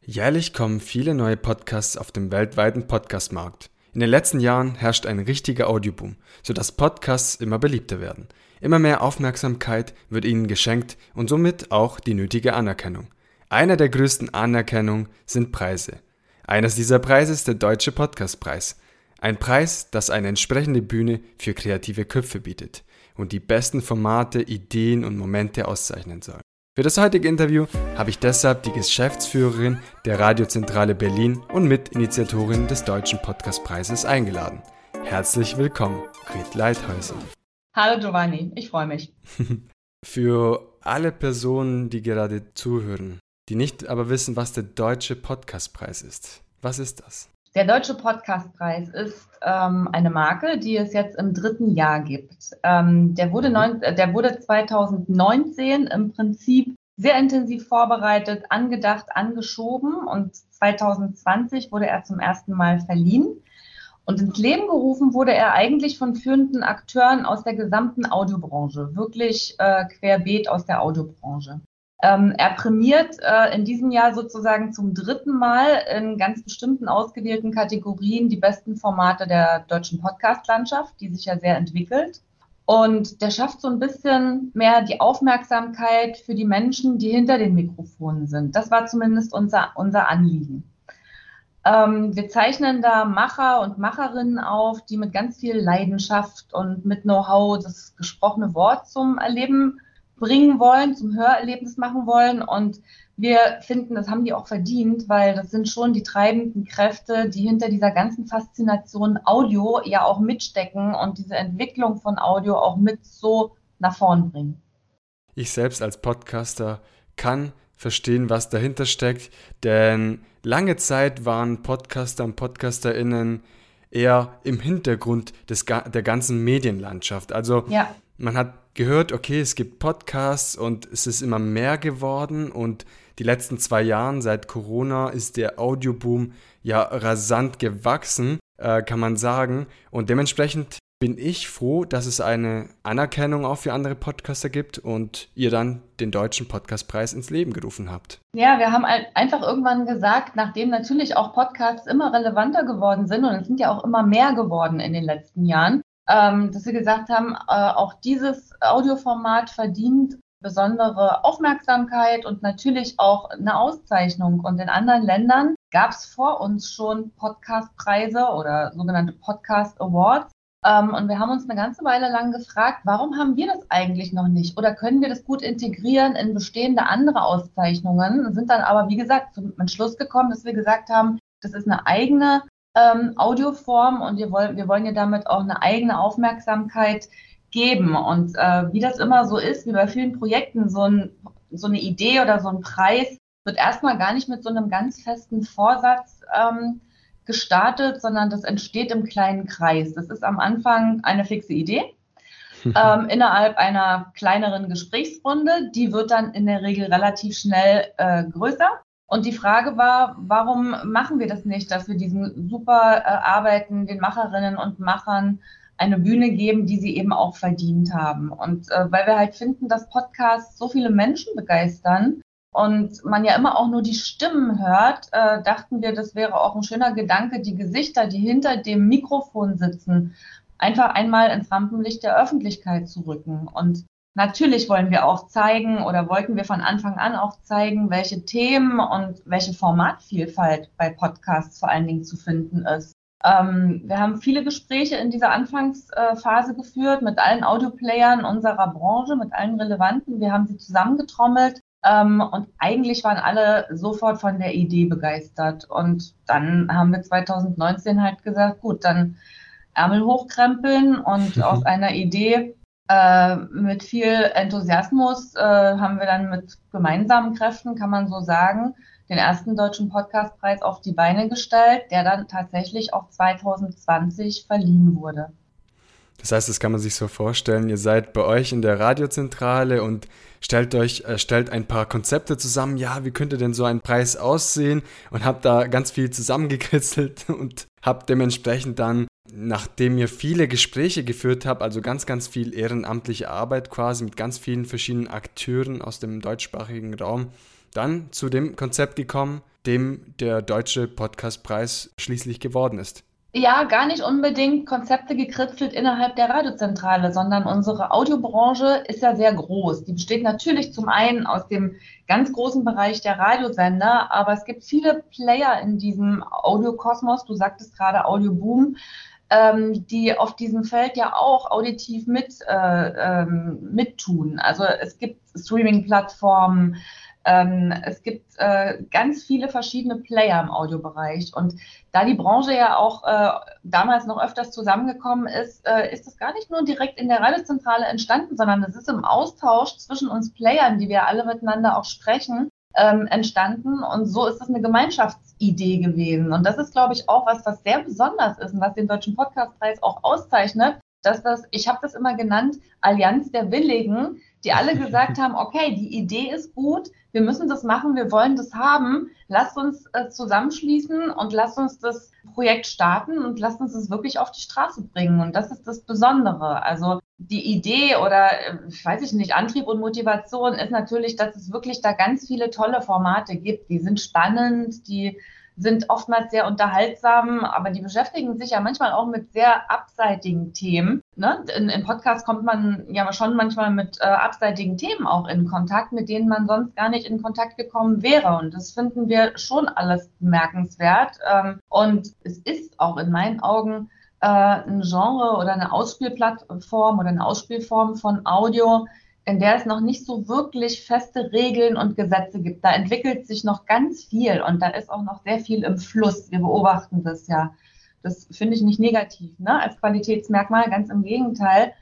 Jährlich kommen viele neue Podcasts auf dem weltweiten Podcastmarkt. In den letzten Jahren herrscht ein richtiger Audioboom, sodass Podcasts immer beliebter werden. Immer mehr Aufmerksamkeit wird ihnen geschenkt und somit auch die nötige Anerkennung. Einer der größten Anerkennungen sind Preise. Eines dieser Preise ist der Deutsche Podcastpreis. Ein Preis, das eine entsprechende Bühne für kreative Köpfe bietet und die besten Formate, Ideen und Momente auszeichnen soll. Für das heutige Interview habe ich deshalb die Geschäftsführerin der Radiozentrale Berlin und Mitinitiatorin des Deutschen Podcastpreises eingeladen. Herzlich willkommen, Gret Leithäuser. Hallo Giovanni, ich freue mich. Für alle Personen, die gerade zuhören, die nicht aber wissen, was der Deutsche Podcastpreis ist, was ist das? Der Deutsche Podcastpreis ist ähm, eine Marke, die es jetzt im dritten Jahr gibt. Ähm, der, wurde neun, äh, der wurde 2019 im Prinzip sehr intensiv vorbereitet, angedacht, angeschoben und 2020 wurde er zum ersten Mal verliehen. Und ins Leben gerufen wurde er eigentlich von führenden Akteuren aus der gesamten Audiobranche, wirklich äh, querbeet aus der Audiobranche. Ähm, er prämiert äh, in diesem Jahr sozusagen zum dritten Mal in ganz bestimmten ausgewählten Kategorien die besten Formate der deutschen Podcast-Landschaft, die sich ja sehr entwickelt. Und der schafft so ein bisschen mehr die Aufmerksamkeit für die Menschen, die hinter den Mikrofonen sind. Das war zumindest unser, unser Anliegen. Ähm, wir zeichnen da Macher und Macherinnen auf, die mit ganz viel Leidenschaft und mit Know-how das gesprochene Wort zum Erleben bringen wollen, zum Hörerlebnis machen wollen. Und wir finden, das haben die auch verdient, weil das sind schon die treibenden Kräfte, die hinter dieser ganzen Faszination Audio ja auch mitstecken und diese Entwicklung von Audio auch mit so nach vorn bringen. Ich selbst als Podcaster kann verstehen, was dahinter steckt, denn lange Zeit waren Podcaster und Podcasterinnen eher im Hintergrund des, der ganzen Medienlandschaft. Also ja. man hat gehört, okay, es gibt Podcasts und es ist immer mehr geworden und die letzten zwei Jahre seit Corona ist der Audioboom ja rasant gewachsen, äh, kann man sagen. Und dementsprechend bin ich froh, dass es eine Anerkennung auch für andere Podcaster gibt und ihr dann den Deutschen Podcastpreis ins Leben gerufen habt. Ja, wir haben einfach irgendwann gesagt, nachdem natürlich auch Podcasts immer relevanter geworden sind und es sind ja auch immer mehr geworden in den letzten Jahren, ähm, dass wir gesagt haben, äh, auch dieses Audioformat verdient besondere Aufmerksamkeit und natürlich auch eine Auszeichnung. Und in anderen Ländern gab es vor uns schon Podcastpreise oder sogenannte Podcast Awards. Ähm, und wir haben uns eine ganze Weile lang gefragt, warum haben wir das eigentlich noch nicht? Oder können wir das gut integrieren in bestehende andere Auszeichnungen? Sind dann aber, wie gesagt, zum Entschluss gekommen, dass wir gesagt haben, das ist eine eigene ähm, Audioform und wir wollen, wir wollen ihr damit auch eine eigene Aufmerksamkeit geben. Und äh, wie das immer so ist, wie bei vielen Projekten, so, ein, so eine Idee oder so ein Preis wird erstmal gar nicht mit so einem ganz festen Vorsatz ähm, gestartet, sondern das entsteht im kleinen Kreis. Das ist am Anfang eine fixe Idee. ähm, innerhalb einer kleineren Gesprächsrunde. Die wird dann in der Regel relativ schnell äh, größer. Und die Frage war, warum machen wir das nicht, dass wir diesen super äh, Arbeiten den Macherinnen und Machern eine Bühne geben, die sie eben auch verdient haben. Und äh, weil wir halt finden, dass Podcasts so viele Menschen begeistern und man ja immer auch nur die Stimmen hört, äh, dachten wir, das wäre auch ein schöner Gedanke, die Gesichter, die hinter dem Mikrofon sitzen, einfach einmal ins Rampenlicht der Öffentlichkeit zu rücken. Und Natürlich wollen wir auch zeigen oder wollten wir von Anfang an auch zeigen, welche Themen und welche Formatvielfalt bei Podcasts vor allen Dingen zu finden ist. Ähm, wir haben viele Gespräche in dieser Anfangsphase geführt mit allen Audioplayern unserer Branche, mit allen Relevanten. Wir haben sie zusammengetrommelt ähm, und eigentlich waren alle sofort von der Idee begeistert. Und dann haben wir 2019 halt gesagt, gut, dann Ärmel hochkrempeln und aus einer Idee äh, mit viel Enthusiasmus äh, haben wir dann mit gemeinsamen Kräften, kann man so sagen, den ersten deutschen Podcastpreis auf die Beine gestellt, der dann tatsächlich auch 2020 verliehen wurde. Das heißt, das kann man sich so vorstellen, ihr seid bei euch in der Radiozentrale und stellt euch, äh, stellt ein paar Konzepte zusammen, ja, wie könnte denn so ein Preis aussehen und habt da ganz viel zusammengekritzelt und habt dementsprechend dann nachdem ihr viele Gespräche geführt habt, also ganz, ganz viel ehrenamtliche Arbeit quasi mit ganz vielen verschiedenen Akteuren aus dem deutschsprachigen Raum, dann zu dem Konzept gekommen, dem der Deutsche Podcastpreis schließlich geworden ist. Ja, gar nicht unbedingt Konzepte gekritzelt innerhalb der Radiozentrale, sondern unsere Audiobranche ist ja sehr groß. Die besteht natürlich zum einen aus dem ganz großen Bereich der Radiosender, aber es gibt viele Player in diesem Audiokosmos. Du sagtest gerade Audioboom, ähm, die auf diesem Feld ja auch auditiv mit, äh, ähm, mittun. Also es gibt Streaming-Plattformen, ähm, es gibt äh, ganz viele verschiedene Player im Audiobereich. Und da die Branche ja auch äh, damals noch öfters zusammengekommen ist, äh, ist es gar nicht nur direkt in der Radiozentrale entstanden, sondern es ist im Austausch zwischen uns Playern, die wir alle miteinander auch sprechen, ähm, entstanden. Und so ist es eine Gemeinschaftsidee gewesen. Und das ist, glaube ich, auch was, was sehr besonders ist und was den Deutschen Podcastpreis auch auszeichnet, dass das, ich habe das immer genannt, Allianz der Willigen, die alle gesagt haben, okay, die Idee ist gut, wir müssen das machen, wir wollen das haben, lasst uns äh, zusammenschließen und lasst uns das Projekt starten und lasst uns es wirklich auf die Straße bringen. Und das ist das Besondere. Also die Idee oder, äh, weiß ich nicht, Antrieb und Motivation ist natürlich, dass es wirklich da ganz viele tolle Formate gibt. Die sind spannend, die sind oftmals sehr unterhaltsam, aber die beschäftigen sich ja manchmal auch mit sehr abseitigen Themen. Ne? In, in Podcasts kommt man ja schon manchmal mit äh, abseitigen Themen auch in Kontakt, mit denen man sonst gar nicht in Kontakt gekommen wäre. Und das finden wir schon alles bemerkenswert. Ähm, und es ist auch in meinen Augen äh, ein Genre oder eine Ausspielplattform oder eine Ausspielform von Audio, in der es noch nicht so wirklich feste Regeln und Gesetze gibt. Da entwickelt sich noch ganz viel und da ist auch noch sehr viel im Fluss. Wir beobachten das ja. Das finde ich nicht negativ ne? als Qualitätsmerkmal, ganz im Gegenteil.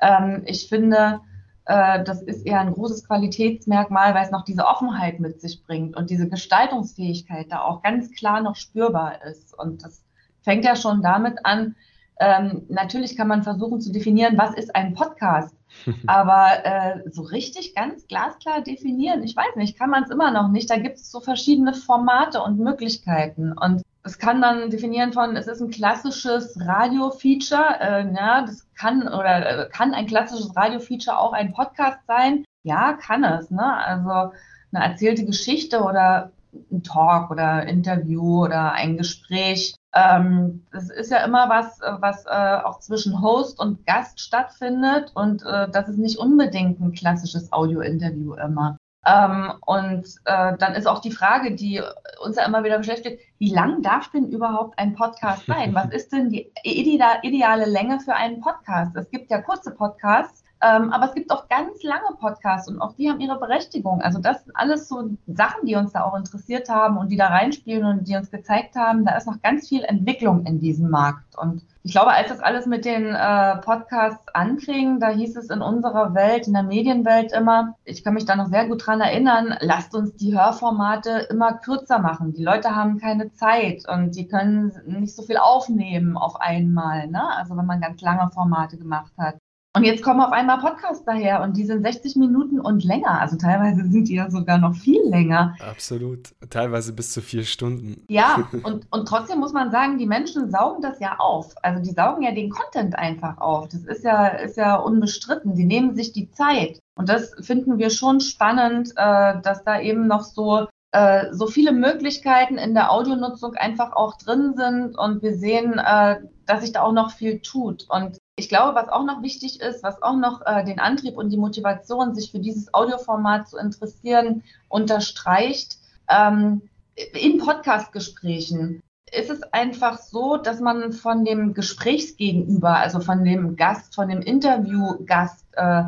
Ähm, ich finde, äh, das ist eher ein großes Qualitätsmerkmal, weil es noch diese Offenheit mit sich bringt und diese Gestaltungsfähigkeit da auch ganz klar noch spürbar ist. Und das fängt ja schon damit an, ähm, natürlich kann man versuchen zu definieren, was ist ein Podcast. Aber äh, so richtig ganz glasklar definieren, ich weiß nicht, kann man es immer noch nicht. Da gibt es so verschiedene Formate und Möglichkeiten. Und es kann man definieren von, es ist ein klassisches Radio-Feature. Äh, ja, das kann oder äh, kann ein klassisches Radio-Feature auch ein Podcast sein? Ja, kann es. Ne? Also eine erzählte Geschichte oder ein Talk oder Interview oder ein Gespräch ähm, das ist ja immer was, was äh, auch zwischen Host und Gast stattfindet und äh, das ist nicht unbedingt ein klassisches Audio-Interview immer. Ähm, und äh, dann ist auch die Frage, die uns ja immer wieder beschäftigt, wie lang darf denn überhaupt ein Podcast sein? Was ist denn die ideale Länge für einen Podcast? Es gibt ja kurze Podcasts, ähm, aber es gibt auch ganz lange Podcasts und auch die haben ihre Berechtigung. Also das sind alles so Sachen, die uns da auch interessiert haben und die da reinspielen und die uns gezeigt haben, da ist noch ganz viel Entwicklung in diesem Markt. Und ich glaube, als das alles mit den äh, Podcasts anfing, da hieß es in unserer Welt, in der Medienwelt immer, ich kann mich da noch sehr gut dran erinnern, lasst uns die Hörformate immer kürzer machen. Die Leute haben keine Zeit und die können nicht so viel aufnehmen auf einmal. Ne? Also wenn man ganz lange Formate gemacht hat. Und jetzt kommen auf einmal Podcasts daher und die sind 60 Minuten und länger. Also teilweise sind die ja sogar noch viel länger. Absolut. Teilweise bis zu vier Stunden. Ja, und, und trotzdem muss man sagen, die Menschen saugen das ja auf. Also die saugen ja den Content einfach auf. Das ist ja, ist ja unbestritten. Die nehmen sich die Zeit. Und das finden wir schon spannend, äh, dass da eben noch so äh, so viele Möglichkeiten in der Audionutzung einfach auch drin sind und wir sehen, äh, dass sich da auch noch viel tut. Und ich glaube, was auch noch wichtig ist, was auch noch äh, den Antrieb und die Motivation, sich für dieses Audioformat zu interessieren, unterstreicht, ähm, in Podcastgesprächen ist es einfach so, dass man von dem Gesprächsgegenüber, also von dem Gast, von dem Interviewgast, äh,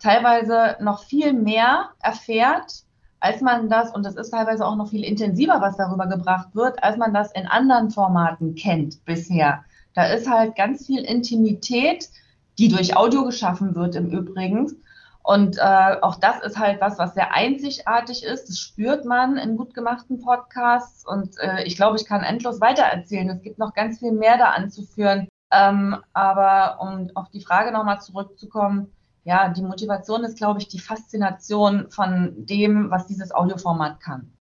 teilweise noch viel mehr erfährt, als man das, und das ist teilweise auch noch viel intensiver, was darüber gebracht wird, als man das in anderen Formaten kennt bisher. Da ist halt ganz viel Intimität, die durch Audio geschaffen wird im Übrigen. Und äh, auch das ist halt was, was sehr einzigartig ist. Das spürt man in gut gemachten Podcasts. Und äh, ich glaube, ich kann endlos weitererzählen. Es gibt noch ganz viel mehr da anzuführen. Ähm, aber um auf die Frage nochmal zurückzukommen, ja, die Motivation ist, glaube ich, die Faszination von dem, was dieses Audioformat kann.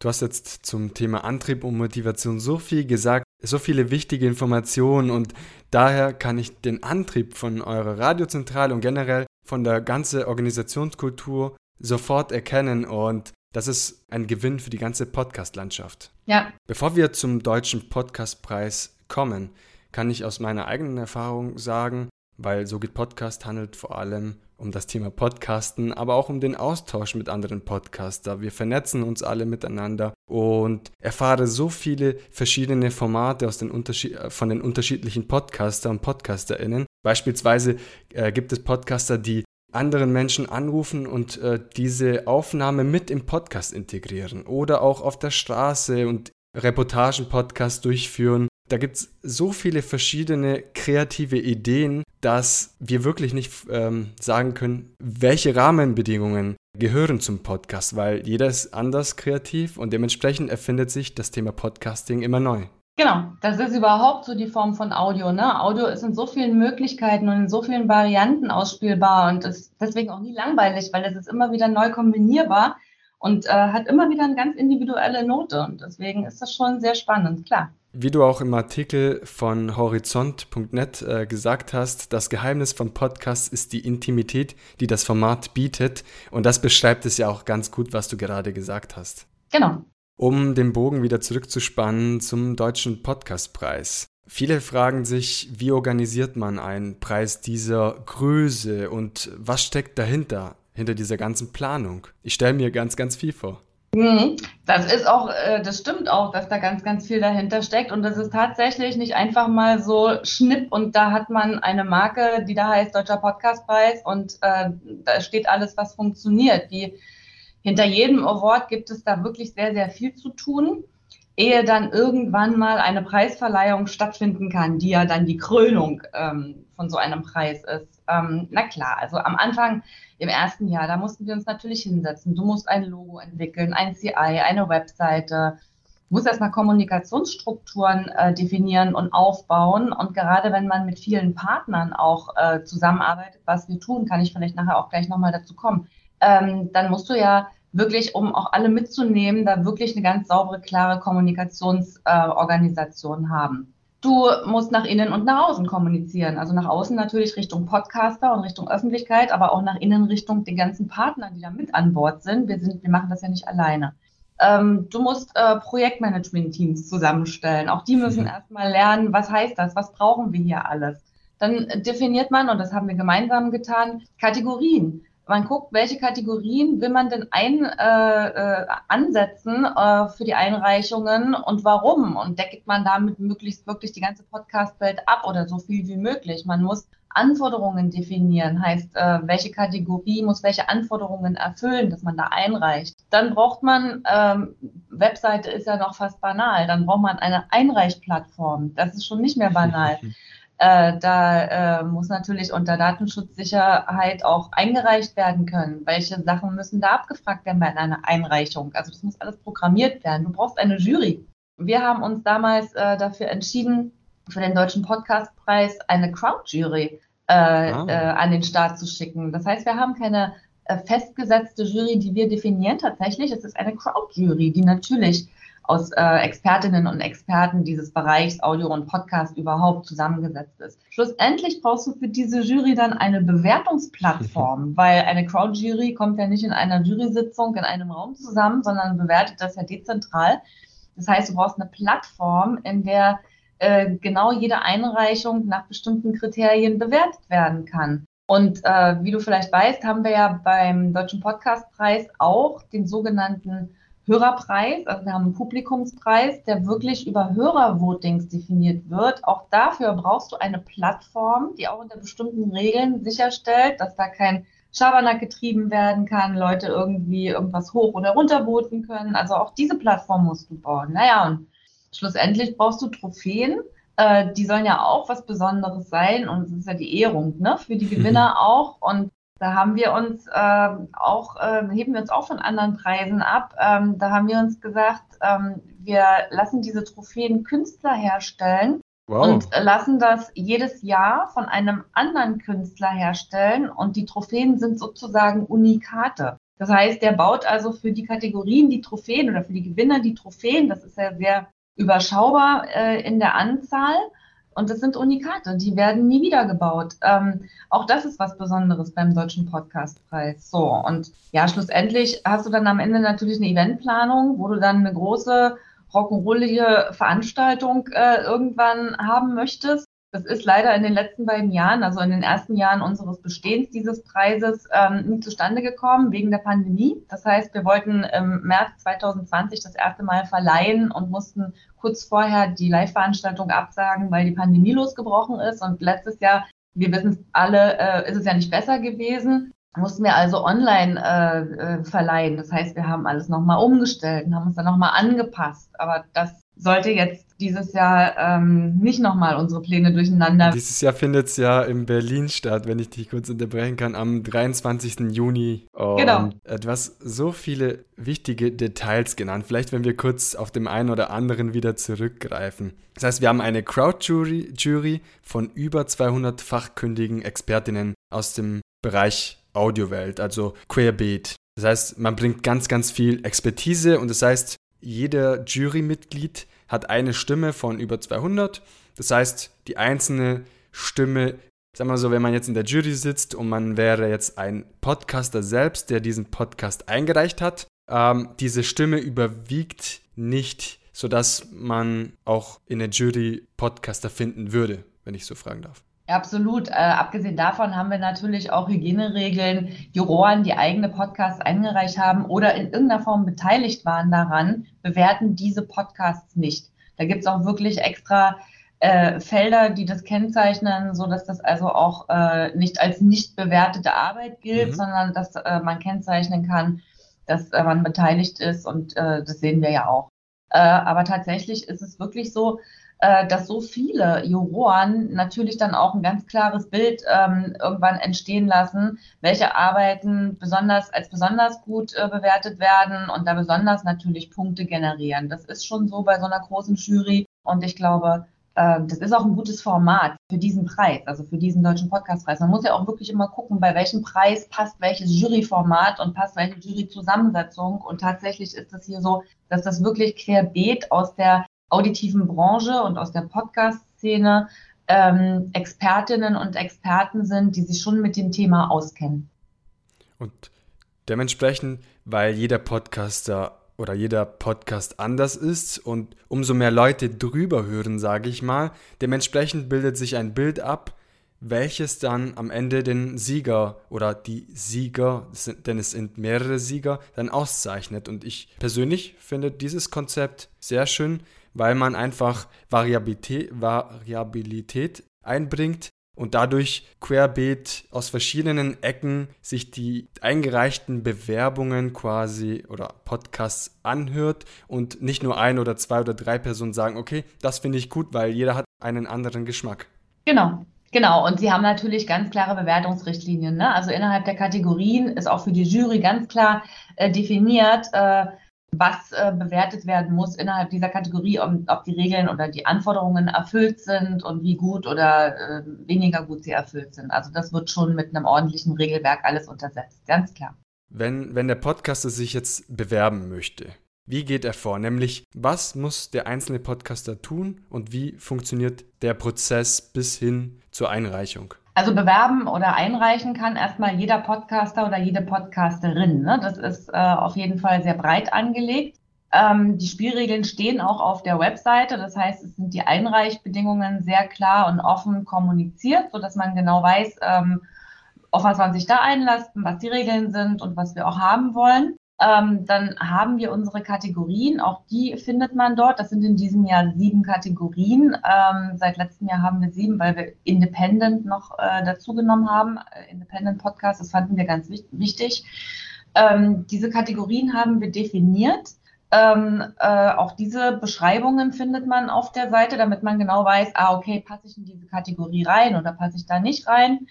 Du hast jetzt zum Thema Antrieb und Motivation so viel gesagt, so viele wichtige Informationen und daher kann ich den Antrieb von eurer Radiozentrale und generell von der ganzen Organisationskultur sofort erkennen und Das ist ein Gewinn für die ganze Podcast-Landschaft. Ja. Bevor wir zum Deutschen Podcastpreis kommen, kann ich aus meiner eigenen Erfahrung sagen, weil So geht Podcast handelt vor allem um das Thema Podcasten, aber auch um den Austausch mit anderen Podcaster. Wir vernetzen uns alle miteinander und erfahre so viele verschiedene Formate aus den Unterschied von den unterschiedlichen Podcaster und PodcasterInnen. Beispielsweise äh, gibt es Podcaster, die anderen Menschen anrufen und äh, diese Aufnahme mit im Podcast integrieren oder auch auf der Straße und Reportagen-Podcasts durchführen da gibt es so viele verschiedene kreative Ideen, dass wir wirklich nicht ähm, sagen können, welche Rahmenbedingungen gehören zum Podcast, weil jeder ist anders kreativ und dementsprechend erfindet sich das Thema Podcasting immer neu. Genau, das ist überhaupt so die Form von Audio. Ne? Audio ist in so vielen Möglichkeiten und in so vielen Varianten ausspielbar und ist deswegen auch nie langweilig, weil es ist immer wieder neu kombinierbar und äh, hat immer wieder eine ganz individuelle Note. Und deswegen ist das schon sehr spannend, klar. Wie du auch im Artikel von horizont.net äh, gesagt hast, das Geheimnis von Podcasts ist die Intimität, die das Format bietet. Und das beschreibt es ja auch ganz gut, was du gerade gesagt hast. Genau. Um den Bogen wieder zurückzuspannen zum Deutschen Podcastpreis. Viele fragen sich, wie organisiert man einen Preis dieser Größe und was steckt dahinter, hinter dieser ganzen Planung? Ich stelle mir ganz, ganz viel vor. Mhm. Das ist auch, äh, das stimmt auch, dass da ganz, ganz viel dahinter steckt. Und das ist tatsächlich nicht einfach mal so Schnipp und da hat man eine Marke, die da heißt Deutscher Podcastpreis und äh, da steht alles, was funktioniert. Die, hinter jedem Award gibt es da wirklich sehr, sehr viel zu tun, ehe dann irgendwann mal eine Preisverleihung stattfinden kann, die ja dann die Krönung ähm, von so einem Preis ist. Ähm, na klar, also am Anfang im ersten Jahr, da mussten wir uns natürlich hinsetzen. Du musst ein Logo entwickeln, ein CI, eine Webseite. Du musst erstmal Kommunikationsstrukturen äh, definieren und aufbauen. Und gerade wenn man mit vielen Partnern auch äh, zusammenarbeitet, was wir tun, kann ich vielleicht nachher auch gleich nochmal dazu kommen, ähm, dann musst du ja wirklich, um auch alle mitzunehmen, da wirklich eine ganz saubere, klare Kommunikationsorganisation äh, haben. Du musst nach innen und nach außen kommunizieren. Also nach außen natürlich Richtung Podcaster und Richtung Öffentlichkeit, aber auch nach innen Richtung den ganzen Partnern, die da mit an Bord sind. Wir, sind, wir machen das ja nicht alleine. Ähm, du musst äh, Projektmanagement-Teams zusammenstellen. Auch die müssen mhm. erstmal lernen, was heißt das, was brauchen wir hier alles. Dann definiert man, und das haben wir gemeinsam getan, Kategorien man guckt, welche Kategorien will man denn ein, äh, äh, ansetzen äh, für die Einreichungen und warum? Und deckt man damit möglichst wirklich die ganze Podcast-Welt ab oder so viel wie möglich? Man muss Anforderungen definieren, heißt, äh, welche Kategorie muss welche Anforderungen erfüllen, dass man da einreicht. Dann braucht man, ähm, Webseite ist ja noch fast banal, dann braucht man eine Einreichplattform. Das ist schon nicht mehr banal. Äh, da äh, muss natürlich unter Datenschutzsicherheit auch eingereicht werden können. Welche Sachen müssen da abgefragt werden bei einer Einreichung? Also das muss alles programmiert werden. Du brauchst eine Jury. Wir haben uns damals äh, dafür entschieden, für den Deutschen Podcastpreis eine Crowd-Jury äh, ah. äh, an den Start zu schicken. Das heißt, wir haben keine äh, festgesetzte Jury, die wir definieren tatsächlich. Es ist eine Crowd-Jury, die natürlich aus äh, Expertinnen und Experten dieses Bereichs Audio und Podcast überhaupt zusammengesetzt ist. Schlussendlich brauchst du für diese Jury dann eine Bewertungsplattform, weil eine Crowd-Jury kommt ja nicht in einer Jury-Sitzung in einem Raum zusammen, sondern bewertet das ja dezentral. Das heißt, du brauchst eine Plattform, in der äh, genau jede Einreichung nach bestimmten Kriterien bewertet werden kann. Und äh, wie du vielleicht weißt, haben wir ja beim Deutschen Podcastpreis auch den sogenannten Hörerpreis, also wir haben einen Publikumspreis, der wirklich über Hörervotings definiert wird. Auch dafür brauchst du eine Plattform, die auch unter bestimmten Regeln sicherstellt, dass da kein Schabernack getrieben werden kann, Leute irgendwie irgendwas hoch oder runter voten können. Also auch diese Plattform musst du bauen. Naja, und schlussendlich brauchst du Trophäen. Äh, die sollen ja auch was Besonderes sein und es ist ja die Ehrung ne, für die Gewinner auch. Und da haben wir uns äh, auch, äh, heben wir uns auch von anderen Preisen ab. Ähm, da haben wir uns gesagt, ähm, wir lassen diese Trophäen Künstler herstellen wow. und lassen das jedes Jahr von einem anderen Künstler herstellen. Und die Trophäen sind sozusagen Unikate. Das heißt, der baut also für die Kategorien die Trophäen oder für die Gewinner die Trophäen. Das ist ja sehr überschaubar äh, in der Anzahl Und das sind Unikate, die werden nie wieder gebaut. Ähm, auch das ist was Besonderes beim Deutschen Podcastpreis. So, und ja, schlussendlich hast du dann am Ende natürlich eine Eventplanung, wo du dann eine große rock'n'rollige Veranstaltung äh, irgendwann haben möchtest. Das ist leider in den letzten beiden Jahren, also in den ersten Jahren unseres Bestehens dieses Preises, ähm, nie zustande gekommen wegen der Pandemie. Das heißt, wir wollten im März 2020 das erste Mal verleihen und mussten kurz vorher die Live-Veranstaltung absagen, weil die Pandemie losgebrochen ist. Und letztes Jahr, wir wissen es alle, äh, ist es ja nicht besser gewesen mussten wir also online äh, äh, verleihen. Das heißt, wir haben alles nochmal umgestellt und haben uns dann nochmal angepasst. Aber das sollte jetzt dieses Jahr ähm, nicht nochmal unsere Pläne durcheinander. Dieses Jahr findet es ja in Berlin statt, wenn ich dich kurz unterbrechen kann, am 23. Juni. Und genau. Du hast so viele wichtige Details genannt. Vielleicht, wenn wir kurz auf dem einen oder anderen wieder zurückgreifen. Das heißt, wir haben eine Crowd-Jury Jury von über 200 fachkündigen Expertinnen aus dem Bereich Audiowelt, also Querbeet. Das heißt, man bringt ganz, ganz viel Expertise und das heißt, jeder Jurymitglied hat eine Stimme von über 200. Das heißt, die einzelne Stimme, sagen wir so, wenn man jetzt in der Jury sitzt und man wäre jetzt ein Podcaster selbst, der diesen Podcast eingereicht hat, ähm, diese Stimme überwiegt nicht, sodass man auch in der Jury Podcaster finden würde, wenn ich so fragen darf. Absolut. Äh, abgesehen davon haben wir natürlich auch Hygieneregeln. Juroren, die eigene Podcasts eingereicht haben oder in irgendeiner Form beteiligt waren daran, bewerten diese Podcasts nicht. Da gibt es auch wirklich extra äh, Felder, die das kennzeichnen, so dass das also auch äh, nicht als nicht bewertete Arbeit gilt, mhm. sondern dass äh, man kennzeichnen kann, dass äh, man beteiligt ist und äh, das sehen wir ja auch. Aber tatsächlich ist es wirklich so, dass so viele Juroren natürlich dann auch ein ganz klares Bild ähm, irgendwann entstehen lassen, welche Arbeiten besonders als besonders gut äh, bewertet werden und da besonders natürlich Punkte generieren. Das ist schon so bei so einer großen Jury und ich glaube, äh, das ist auch ein gutes Format für diesen Preis, also für diesen deutschen Podcastpreis. Man muss ja auch wirklich immer gucken, bei welchem Preis passt welches Juryformat und passt welche Juryzusammensetzung. Und tatsächlich ist es hier so, dass das wirklich querbeet aus der auditiven Branche und aus der Podcast-Szene ähm, Expertinnen und Experten sind, die sich schon mit dem Thema auskennen. Und dementsprechend, weil jeder Podcaster oder jeder Podcast anders ist und umso mehr Leute drüber hören, sage ich mal, dementsprechend bildet sich ein Bild ab, welches dann am Ende den Sieger oder die Sieger, denn es sind mehrere Sieger, dann auszeichnet. Und ich persönlich finde dieses Konzept sehr schön, weil man einfach Variabilität, Variabilität einbringt und dadurch querbeet aus verschiedenen Ecken sich die eingereichten Bewerbungen quasi oder Podcasts anhört und nicht nur ein oder zwei oder drei Personen sagen, okay, das finde ich gut, weil jeder hat einen anderen Geschmack. Genau. Genau, und Sie haben natürlich ganz klare Bewertungsrichtlinien. Ne? Also innerhalb der Kategorien ist auch für die Jury ganz klar äh, definiert, äh, was äh, bewertet werden muss innerhalb dieser Kategorie, ob, ob, die Regeln oder die Anforderungen erfüllt sind und wie gut oder äh, weniger gut sie erfüllt sind. Also das wird schon mit einem ordentlichen Regelwerk alles untersetzt, ganz klar. Wenn, wenn der Podcaster sich jetzt bewerben möchte, wie geht er vor? Nämlich, was muss der einzelne Podcaster tun und wie funktioniert der Prozess bis hin zur Einreichung? Also bewerben oder einreichen kann erstmal jeder Podcaster oder jede Podcasterin. Ne? Das ist äh, auf jeden Fall sehr breit angelegt. Ähm, die Spielregeln stehen auch auf der Webseite. Das heißt, es sind die Einreichbedingungen sehr klar und offen kommuniziert, sodass man genau weiß, ähm, auf was man sich da einlässt, was die Regeln sind und was wir auch haben wollen. Ähm, dann haben wir unsere Kategorien, auch die findet man dort. Das sind in diesem Jahr sieben Kategorien. Ähm, seit letztem Jahr haben wir sieben, weil wir Independent noch äh, dazugenommen haben. Äh, Independent Podcast, das fanden wir ganz wichtig. Ähm, diese Kategorien haben wir definiert. Ähm, äh, auch diese Beschreibungen findet man auf der Seite, damit man genau weiß, ah, okay, passe ich in diese Kategorie rein oder passe ich da nicht rein.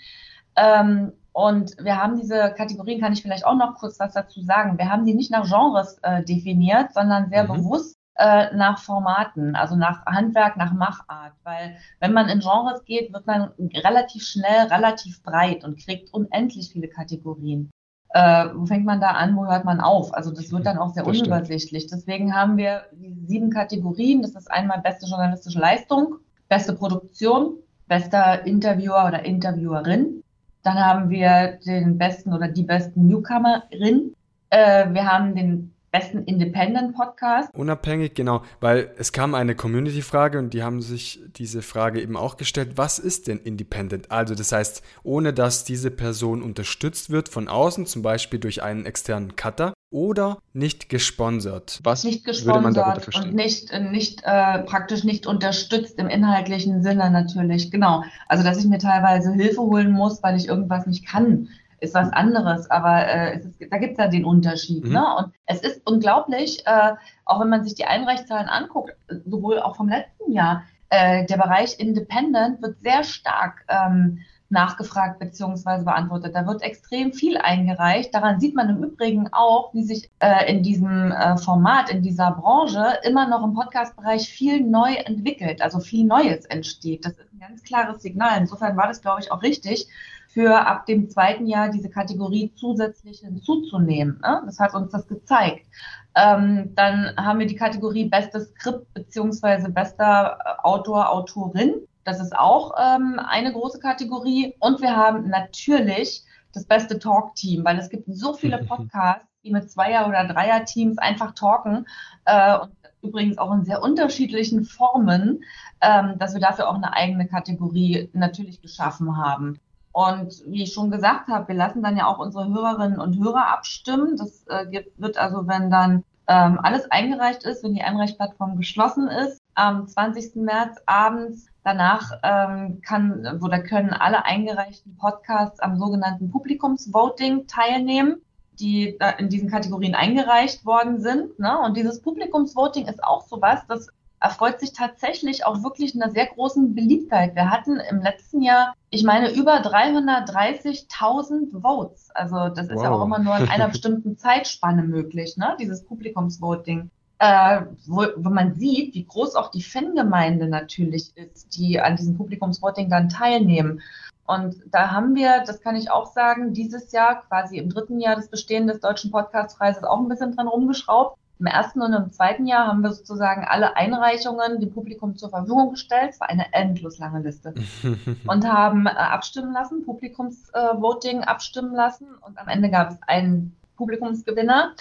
Ähm, und wir haben diese Kategorien, kann ich vielleicht auch noch kurz was dazu sagen. Wir haben die nicht nach Genres äh, definiert, sondern sehr mhm. bewusst äh, nach Formaten, also nach Handwerk, nach Machart. Weil wenn man in Genres geht, wird man relativ schnell, relativ breit und kriegt unendlich viele Kategorien. Äh, wo fängt man da an, wo hört man auf? Also das wird dann auch sehr das unübersichtlich. Stimmt. Deswegen haben wir sieben Kategorien. Das ist einmal beste journalistische Leistung, beste Produktion, bester Interviewer oder Interviewerin. Dann haben wir den besten oder die besten Newcomerin. Äh, wir haben den besten Independent Podcast. Unabhängig, genau, weil es kam eine Community-Frage und die haben sich diese Frage eben auch gestellt, was ist denn Independent? Also das heißt, ohne dass diese Person unterstützt wird von außen, zum Beispiel durch einen externen Cutter oder nicht gesponsert. Was nicht gesponsert würde man darunter verstehen? Und nicht, nicht äh, praktisch nicht unterstützt im inhaltlichen Sinne natürlich, genau. Also dass ich mir teilweise Hilfe holen muss, weil ich irgendwas nicht kann ist was anderes, aber äh, ist, da gibt es ja den Unterschied. Mhm. Ne? Und es ist unglaublich, äh, auch wenn man sich die Einreichzahlen anguckt, sowohl auch vom letzten Jahr, äh, der Bereich Independent wird sehr stark ähm, nachgefragt bzw. beantwortet. Da wird extrem viel eingereicht. Daran sieht man im Übrigen auch, wie sich äh, in diesem äh, Format, in dieser Branche immer noch im Podcast-Bereich viel neu entwickelt, also viel Neues entsteht. Das ist ein ganz klares Signal. Insofern war das, glaube ich, auch richtig, für ab dem zweiten Jahr diese Kategorie zusätzlich hinzuzunehmen. Ne? Das hat uns das gezeigt. Ähm, dann haben wir die Kategorie bestes Skript beziehungsweise bester äh, Autor, Autorin. Das ist auch ähm, eine große Kategorie. Und wir haben natürlich das beste Talk-Team, weil es gibt so viele Podcasts, die mit Zweier- oder Dreier-Teams einfach talken. Äh, und übrigens auch in sehr unterschiedlichen Formen, ähm, dass wir dafür auch eine eigene Kategorie natürlich geschaffen haben. Und wie ich schon gesagt habe, wir lassen dann ja auch unsere Hörerinnen und Hörer abstimmen. Das äh, wird also, wenn dann ähm, alles eingereicht ist, wenn die Einreichplattform geschlossen ist, am 20. März abends. Danach ähm, kann oder können alle eingereichten Podcasts am sogenannten Publikumsvoting teilnehmen, die in diesen Kategorien eingereicht worden sind. Ne? Und dieses Publikumsvoting ist auch sowas, das erfreut sich tatsächlich auch wirklich einer sehr großen Beliebtheit. Wir hatten im letzten Jahr, ich meine, über 330.000 Votes. Also das ist wow. ja auch immer nur in einer bestimmten Zeitspanne möglich, ne? dieses Publikumsvoting. Äh, wo, wo man sieht, wie groß auch die Fangemeinde natürlich ist, die an diesem Publikumsvoting dann teilnehmen. Und da haben wir, das kann ich auch sagen, dieses Jahr quasi im dritten Jahr des Bestehens des Deutschen Podcastpreises auch ein bisschen dran rumgeschraubt. Im ersten und im zweiten Jahr haben wir sozusagen alle Einreichungen dem Publikum zur Verfügung gestellt. Es war eine endlos lange Liste. und haben äh, abstimmen lassen, Publikumsvoting äh, abstimmen lassen. Und am Ende gab es einen Publikumsgewinner.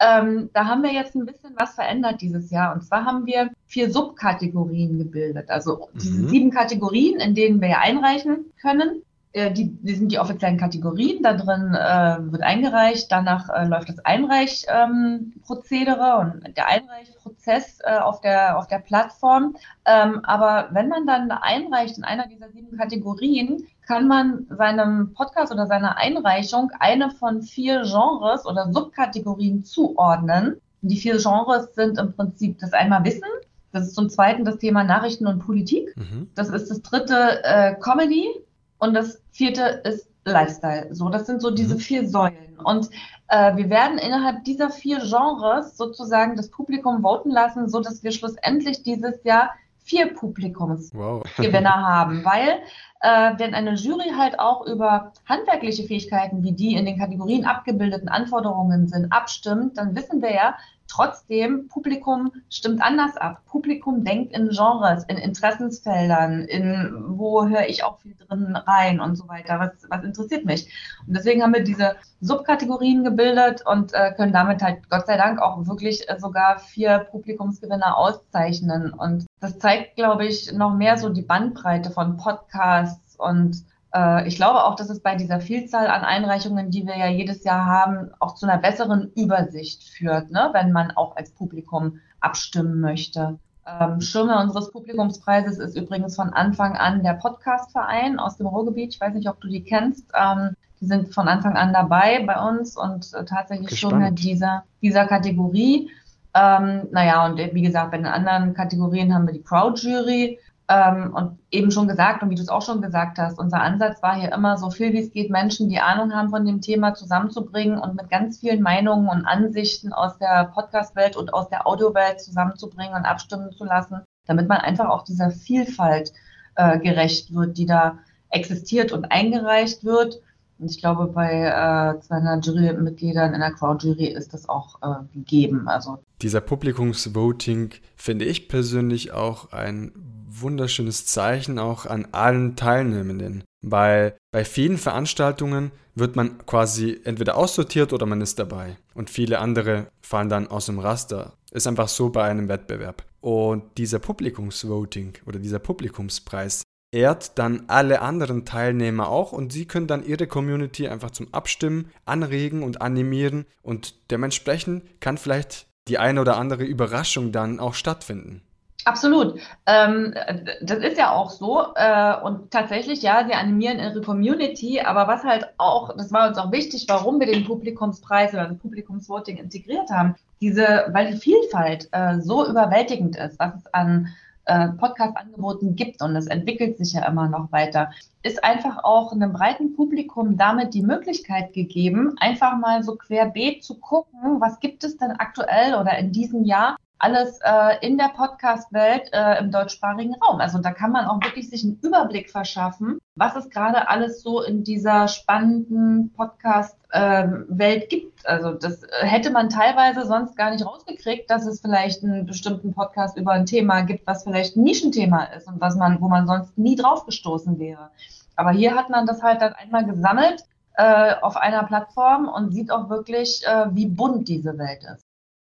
Ähm, da haben wir jetzt ein bisschen was verändert dieses Jahr. Und zwar haben wir vier Subkategorien gebildet. Also diese mhm. sieben Kategorien, in denen wir ja einreichen können. Äh, die, die sind die offiziellen Kategorien, da drin äh, wird eingereicht, danach äh, läuft das Einreichprozedere ähm, und der Einreichprozess äh, auf, der, auf der Plattform. Ähm, aber wenn man dann einreicht in einer dieser sieben Kategorien, kann man seinem Podcast oder seiner Einreichung eine von vier Genres oder Subkategorien zuordnen. Die vier Genres sind im Prinzip das einmal Wissen, das ist zum zweiten das Thema Nachrichten und Politik. Mhm. Das ist das dritte äh, Comedy, und das vierte ist Lifestyle. So, das sind so diese mhm. vier Säulen. Und äh, wir werden innerhalb dieser vier Genres sozusagen das Publikum voten lassen, so dass wir schlussendlich dieses Jahr vier Publikumsgewinner wow. haben, weil äh, wenn eine Jury halt auch über handwerkliche Fähigkeiten, wie die in den Kategorien abgebildeten Anforderungen sind, abstimmt, dann wissen wir ja, Trotzdem, Publikum stimmt anders ab. Publikum denkt in Genres, in Interessensfeldern, in wo höre ich auch viel drin rein und so weiter. Was, was interessiert mich? Und deswegen haben wir diese Subkategorien gebildet und äh, können damit halt Gott sei Dank auch wirklich äh, sogar vier Publikumsgewinner auszeichnen. Und das zeigt, glaube ich, noch mehr so die Bandbreite von Podcasts und ich glaube auch, dass es bei dieser Vielzahl an Einreichungen, die wir ja jedes Jahr haben, auch zu einer besseren Übersicht führt, ne? wenn man auch als Publikum abstimmen möchte. Ähm, Schirme unseres Publikumspreises ist übrigens von Anfang an der Podcastverein aus dem Ruhrgebiet. Ich weiß nicht, ob du die kennst. Ähm, die sind von Anfang an dabei bei uns und äh, tatsächlich Gespannt. Schirme dieser, dieser Kategorie. Ähm, naja, und wie gesagt, bei den anderen Kategorien haben wir die Crowd-Jury. Ähm, und eben schon gesagt, und wie du es auch schon gesagt hast, unser Ansatz war hier immer, so viel wie es geht, Menschen, die Ahnung haben von dem Thema, zusammenzubringen und mit ganz vielen Meinungen und Ansichten aus der Podcast-Welt und aus der Audiowelt zusammenzubringen und abstimmen zu lassen, damit man einfach auch dieser Vielfalt äh, gerecht wird, die da existiert und eingereicht wird. Und ich glaube, bei äh, 200 Jurymitgliedern in der Crowd-Jury ist das auch äh, gegeben. Also dieser Publikumsvoting finde ich persönlich auch ein wunderschönes Zeichen auch an allen Teilnehmenden, weil bei vielen Veranstaltungen wird man quasi entweder aussortiert oder man ist dabei und viele andere fallen dann aus dem Raster. Ist einfach so bei einem Wettbewerb. Und dieser Publikumsvoting oder dieser Publikumspreis ehrt dann alle anderen Teilnehmer auch und sie können dann ihre Community einfach zum Abstimmen anregen und animieren und dementsprechend kann vielleicht die eine oder andere Überraschung dann auch stattfinden. Absolut. Ähm, das ist ja auch so. Äh, und tatsächlich, ja, sie animieren ihre Community, aber was halt auch, das war uns auch wichtig, warum wir den Publikumspreis oder das Publikumsvoting integriert haben, diese, weil die Vielfalt äh, so überwältigend ist, was es an äh, Podcast-Angeboten gibt und es entwickelt sich ja immer noch weiter, ist einfach auch einem breiten Publikum damit die Möglichkeit gegeben, einfach mal so querbeet zu gucken, was gibt es denn aktuell oder in diesem Jahr alles äh, in der Podcast-Welt äh, im deutschsprachigen Raum. Also da kann man auch wirklich sich einen Überblick verschaffen, was es gerade alles so in dieser spannenden Podcast-Welt ähm, gibt. Also das hätte man teilweise sonst gar nicht rausgekriegt, dass es vielleicht einen bestimmten Podcast über ein Thema gibt, was vielleicht ein Nischenthema ist und was man, wo man sonst nie drauf gestoßen wäre. Aber hier hat man das halt dann einmal gesammelt äh, auf einer Plattform und sieht auch wirklich, äh, wie bunt diese Welt ist.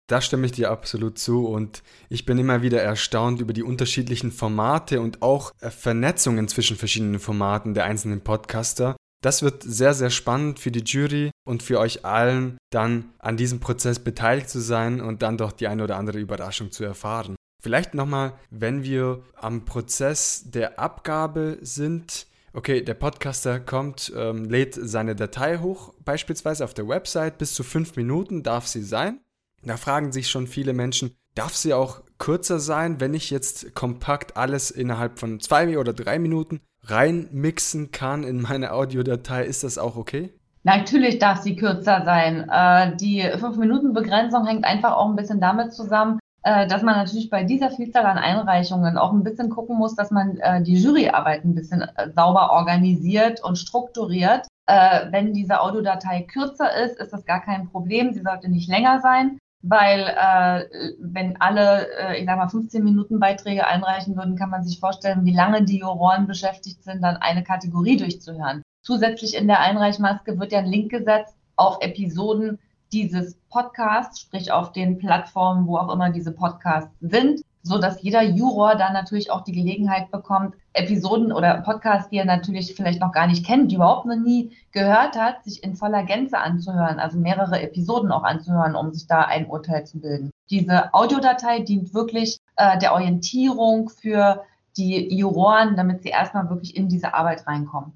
Da stimme ich dir absolut zu und ich bin immer wieder erstaunt über die unterschiedlichen Formate und auch äh, Vernetzungen zwischen verschiedenen Formaten der einzelnen Podcaster. Das wird sehr, sehr spannend für die Jury und für euch allen, dann an diesem Prozess beteiligt zu sein und dann doch die eine oder andere Überraschung zu erfahren. Vielleicht nochmal, wenn wir am Prozess der Abgabe sind, okay, der Podcaster kommt, ähm, lädt seine Datei hoch, beispielsweise auf der Website, bis zu fünf Minuten darf sie sein. Da fragen sich schon viele Menschen, darf sie auch kürzer sein, wenn ich jetzt kompakt alles innerhalb von zwei oder drei Minuten reinmixen kann in meine Audiodatei? Ist das auch okay? Natürlich darf sie kürzer sein. Äh, die 5-Minuten-Begrenzung hängt einfach auch ein bisschen damit zusammen, äh, dass man natürlich bei dieser Vielzahl an Einreichungen auch ein bisschen gucken muss, dass man äh, die Juryarbeit ein bisschen sauber organisiert und strukturiert. Wenn diese Audiodatei kürzer ist, ist das gar kein Problem. Sie sollte nicht länger sein weil äh, wenn alle, äh, ich sag mal, 15 Minuten Beiträge einreichen würden, kann man sich vorstellen, wie lange die Juroren beschäftigt sind, dann eine Kategorie durchzuhören. Zusätzlich in der Einreichmaske wird ja ein Link gesetzt auf Episoden dieses Podcasts, sprich auf den Plattformen, wo auch immer diese Podcasts sind so dass jeder Juror dann natürlich auch die Gelegenheit bekommt, Episoden oder Podcasts, die er natürlich vielleicht noch gar nicht kennt, die überhaupt noch nie gehört hat, sich in voller Gänze anzuhören, also mehrere Episoden auch anzuhören, um sich da ein Urteil zu bilden. Diese Audiodatei dient wirklich äh, der Orientierung für die Juroren, damit sie erstmal wirklich in diese Arbeit reinkommen.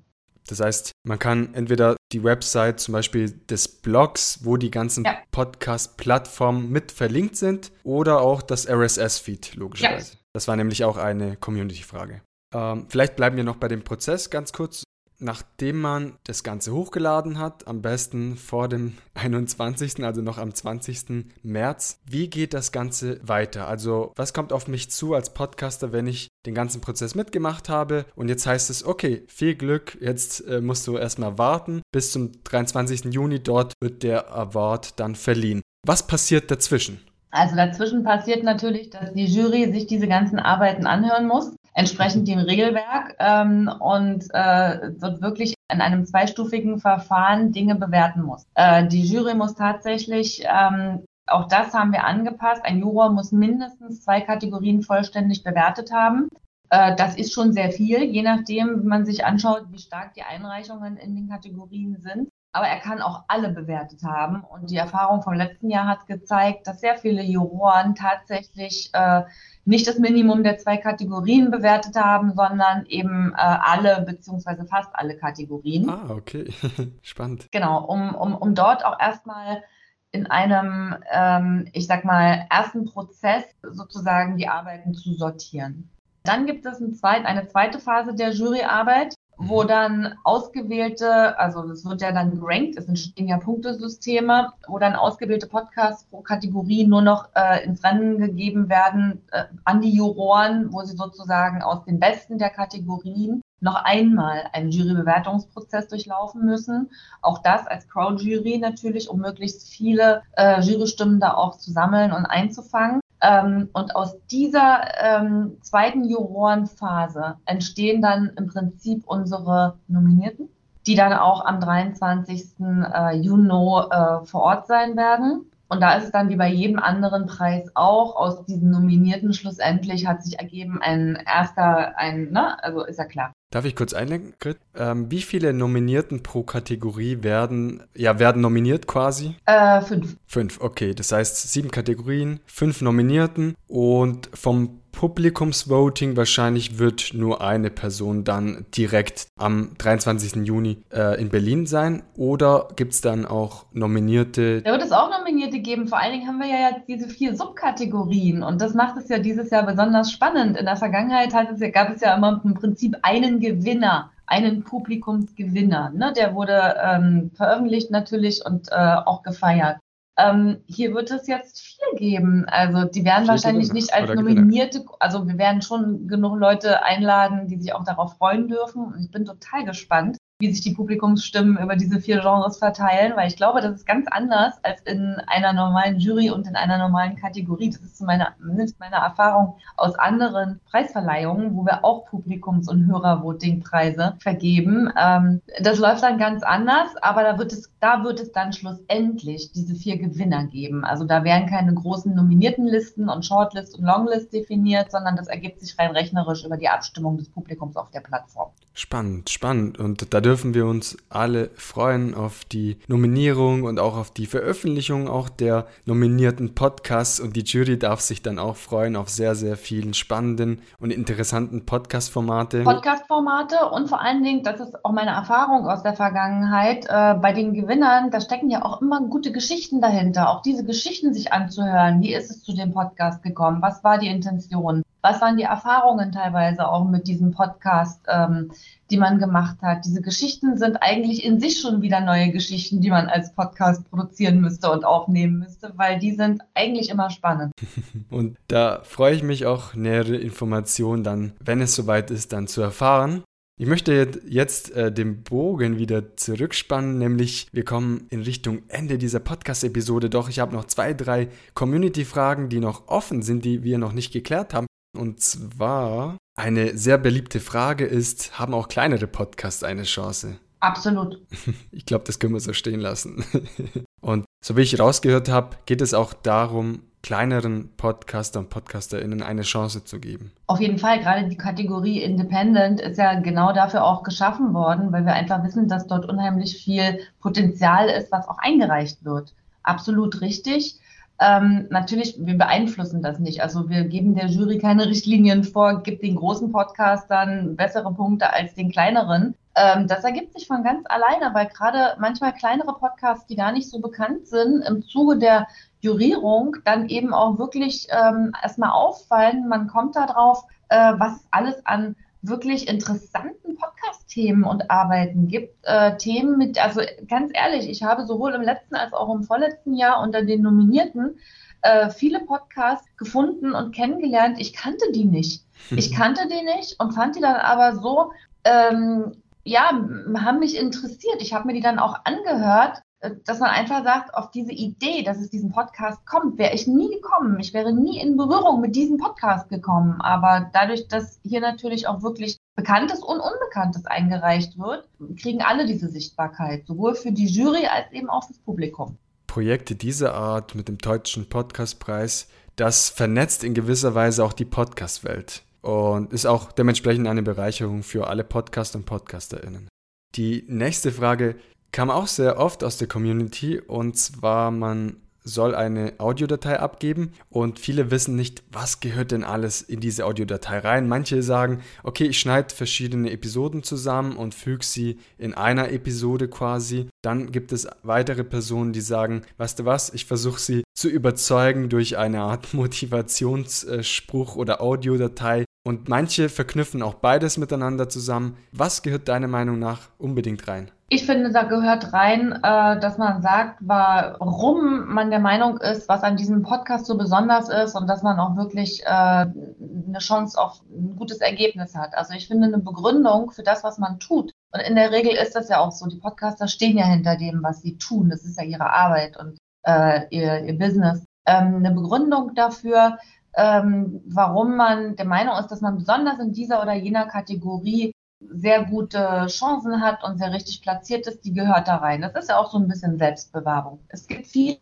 Das heißt, man kann entweder die Website zum Beispiel des Blogs, wo die ganzen ja. Podcast-Plattformen mit verlinkt sind, oder auch das RSS-Feed, logischerweise. Ja. Das war nämlich auch eine Community-Frage. Ähm, vielleicht bleiben wir noch bei dem Prozess ganz kurz nachdem man das Ganze hochgeladen hat, am besten vor dem 21., also noch am 20. März, wie geht das Ganze weiter? Also was kommt auf mich zu als Podcaster, wenn ich den ganzen Prozess mitgemacht habe und jetzt heißt es, okay, viel Glück, jetzt äh, musst du erstmal warten. Bis zum 23. Juni dort wird der Award dann verliehen. Was passiert dazwischen? Also dazwischen passiert natürlich, dass die Jury sich diese ganzen Arbeiten anhören muss entsprechend dem Regelwerk ähm, und äh, dort wirklich in einem zweistufigen Verfahren Dinge bewerten muss. Äh, die Jury muss tatsächlich, ähm, auch das haben wir angepasst, ein Juror muss mindestens zwei Kategorien vollständig bewertet haben. Äh, das ist schon sehr viel, je nachdem, wie man sich anschaut, wie stark die Einreichungen in den Kategorien sind aber er kann auch alle bewertet haben. Und die Erfahrung vom letzten Jahr hat gezeigt, dass sehr viele Juroren tatsächlich äh, nicht das Minimum der zwei Kategorien bewertet haben, sondern eben äh, alle beziehungsweise fast alle Kategorien. Ah, okay. Spannend. Genau, um, um, um dort auch erstmal in einem, ähm, ich sag mal, ersten Prozess sozusagen die Arbeiten zu sortieren. Dann gibt es ein zweit, eine zweite Phase der Juryarbeit, wo mhm. dann ausgewählte, also es wird ja dann gerankt, es entstehen ja Punktesysteme, wo dann ausgewählte Podcasts pro Kategorie nur noch äh, ins Rennen gegeben werden äh, an die Juroren, wo sie sozusagen aus den Besten der Kategorien noch einmal einen Jurybewertungsprozess durchlaufen müssen. Auch das als Crowd-Jury natürlich, um möglichst viele äh, Jurystimmen da auch zu sammeln und einzufangen. Ähm, und aus dieser ähm, zweiten Jurorenphase entstehen dann im Prinzip unsere Nominierten, die dann auch am 23. Äh, Juni äh, vor Ort sein werden. Und da ist es dann wie bei jedem anderen Preis auch, aus diesen Nominierten schlussendlich hat sich ergeben ein erster, ein, ne, also ist ja klar. Darf ich kurz einlenken, Grit? Ähm, wie viele Nominierten pro Kategorie werden, ja, werden nominiert quasi? Äh, fünf. Fünf, okay. Das heißt sieben Kategorien, fünf Nominierten und vom Publikumsvoting wahrscheinlich wird nur eine Person dann direkt am 23. Juni äh, in Berlin sein oder gibt es dann auch Nominierte? Da wird es auch Nominierte geben. Vor allen Dingen haben wir ja jetzt diese vier Subkategorien und das macht es ja dieses Jahr besonders spannend. In der Vergangenheit es ja, gab es ja immer im Prinzip einen Gewinner einen Publikumsgewinner. Ne? Der wurde ähm, veröffentlicht natürlich und äh, auch gefeiert. Ähm, hier wird es jetzt vier geben. Also die werden wahrscheinlich Gewinner. nicht als nominierte, also wir werden schon genug Leute einladen, die sich auch darauf freuen dürfen. Und ich bin total gespannt wie sich die Publikumsstimmen über diese vier Genres verteilen, weil ich glaube, das ist ganz anders als in einer normalen Jury und in einer normalen Kategorie. Das ist meiner, zumindest meiner Erfahrung aus anderen Preisverleihungen, wo wir auch Publikums- und Hörervoting-Preise vergeben. Ähm, das läuft dann ganz anders, aber da wird es, da wird es dann schlussendlich diese vier Gewinner geben. Also da werden keine großen Nominiertenlisten und Shortlist und Longlist definiert, sondern das ergibt sich rein rechnerisch über die Abstimmung des Publikums auf der Plattform. Spannend, spannend. Und da dürfen wir uns alle freuen auf die Nominierung und auch auf die Veröffentlichung auch der nominierten Podcasts. Und die Jury darf sich dann auch freuen auf sehr, sehr vielen spannenden und interessanten Podcast-Formate. Podcast-Formate und vor allen Dingen, das ist auch meine Erfahrung aus der Vergangenheit, äh, bei den Gewinnern, da stecken ja auch immer gute Geschichten dahinter. Auch diese Geschichten sich anzuhören. Wie ist es zu dem Podcast gekommen? Was war die Intention? Was waren die Erfahrungen teilweise auch mit diesem Podcast, ähm, die man gemacht hat? Diese Geschichten sind eigentlich in sich schon wieder neue Geschichten, die man als Podcast produzieren müsste und aufnehmen müsste, weil die sind eigentlich immer spannend. Und da freue ich mich auch, nähere Informationen dann, wenn es soweit ist, dann zu erfahren. Ich möchte jetzt äh, den Bogen wieder zurückspannen, nämlich wir kommen in Richtung Ende dieser Podcast-Episode, doch ich habe noch zwei, drei Community-Fragen, die noch offen sind, die wir noch nicht geklärt haben. Und zwar, eine sehr beliebte Frage ist, haben auch kleinere Podcasts eine Chance? Absolut. Ich glaube, das können wir so stehen lassen. Und so wie ich rausgehört habe, geht es auch darum, kleineren Podcaster und PodcasterInnen eine Chance zu geben. Auf jeden Fall, gerade die Kategorie Independent ist ja genau dafür auch geschaffen worden, weil wir einfach wissen, dass dort unheimlich viel Potenzial ist, was auch eingereicht wird. Absolut richtig. Ähm, natürlich, wir beeinflussen das nicht. Also wir geben der Jury keine Richtlinien vor, gibt den großen Podcastern bessere Punkte als den kleineren. Ähm, das ergibt sich von ganz alleine, weil gerade manchmal kleinere Podcasts, die gar nicht so bekannt sind, im Zuge der Jurierung dann eben auch wirklich ähm, erstmal auffallen. Man kommt da drauf, äh, was alles an wirklich interessanten Podcast-Themen und Arbeiten gibt. Äh, Themen mit, also ganz ehrlich, ich habe sowohl im letzten als auch im vorletzten Jahr unter den Nominierten äh, viele Podcasts gefunden und kennengelernt. Ich kannte die nicht. Ich kannte die nicht und fand die dann aber so, ähm, ja, haben mich interessiert. Ich habe mir die dann auch angehört dass man einfach sagt, auf diese Idee, dass es diesen Podcast kommt, wäre ich nie gekommen. Ich wäre nie in Berührung mit diesem Podcast gekommen. Aber dadurch, dass hier natürlich auch wirklich Bekanntes und Unbekanntes eingereicht wird, kriegen alle diese Sichtbarkeit, sowohl für die Jury als eben auch fürs Publikum. Projekte dieser Art mit dem Deutschen Podcastpreis, das vernetzt in gewisser Weise auch die Podcast-Welt und ist auch dementsprechend eine Bereicherung für alle Podcaster und PodcasterInnen. Die nächste Frage kam auch sehr oft aus der Community und zwar man soll eine Audiodatei abgeben und viele wissen nicht, was gehört denn alles in diese Audiodatei rein. Manche sagen, okay, ich schneide verschiedene Episoden zusammen und füge sie in einer Episode quasi. Dann gibt es weitere Personen, die sagen, weißt du was, ich versuche sie zu überzeugen durch eine Art Motivationsspruch oder Audiodatei. Und manche verknüpfen auch beides miteinander zusammen. Was gehört deiner Meinung nach unbedingt rein? Ich finde, da gehört rein, äh, dass man sagt, warum man der Meinung ist, was an diesem Podcast so besonders ist und dass man auch wirklich äh, eine Chance auf ein gutes Ergebnis hat. Also ich finde eine Begründung für das, was man tut. Und in der Regel ist das ja auch so. Die Podcaster stehen ja hinter dem, was sie tun. Das ist ja ihre Arbeit und äh, ihr, Business. ähm, eine Begründung dafür, ähm, warum man der Meinung ist, dass man besonders in dieser oder jener Kategorie sehr gute Chancen hat und sehr richtig platziert ist, die gehört da rein. Das ist ja auch so ein bisschen Selbstbewerbung. Es gibt viele,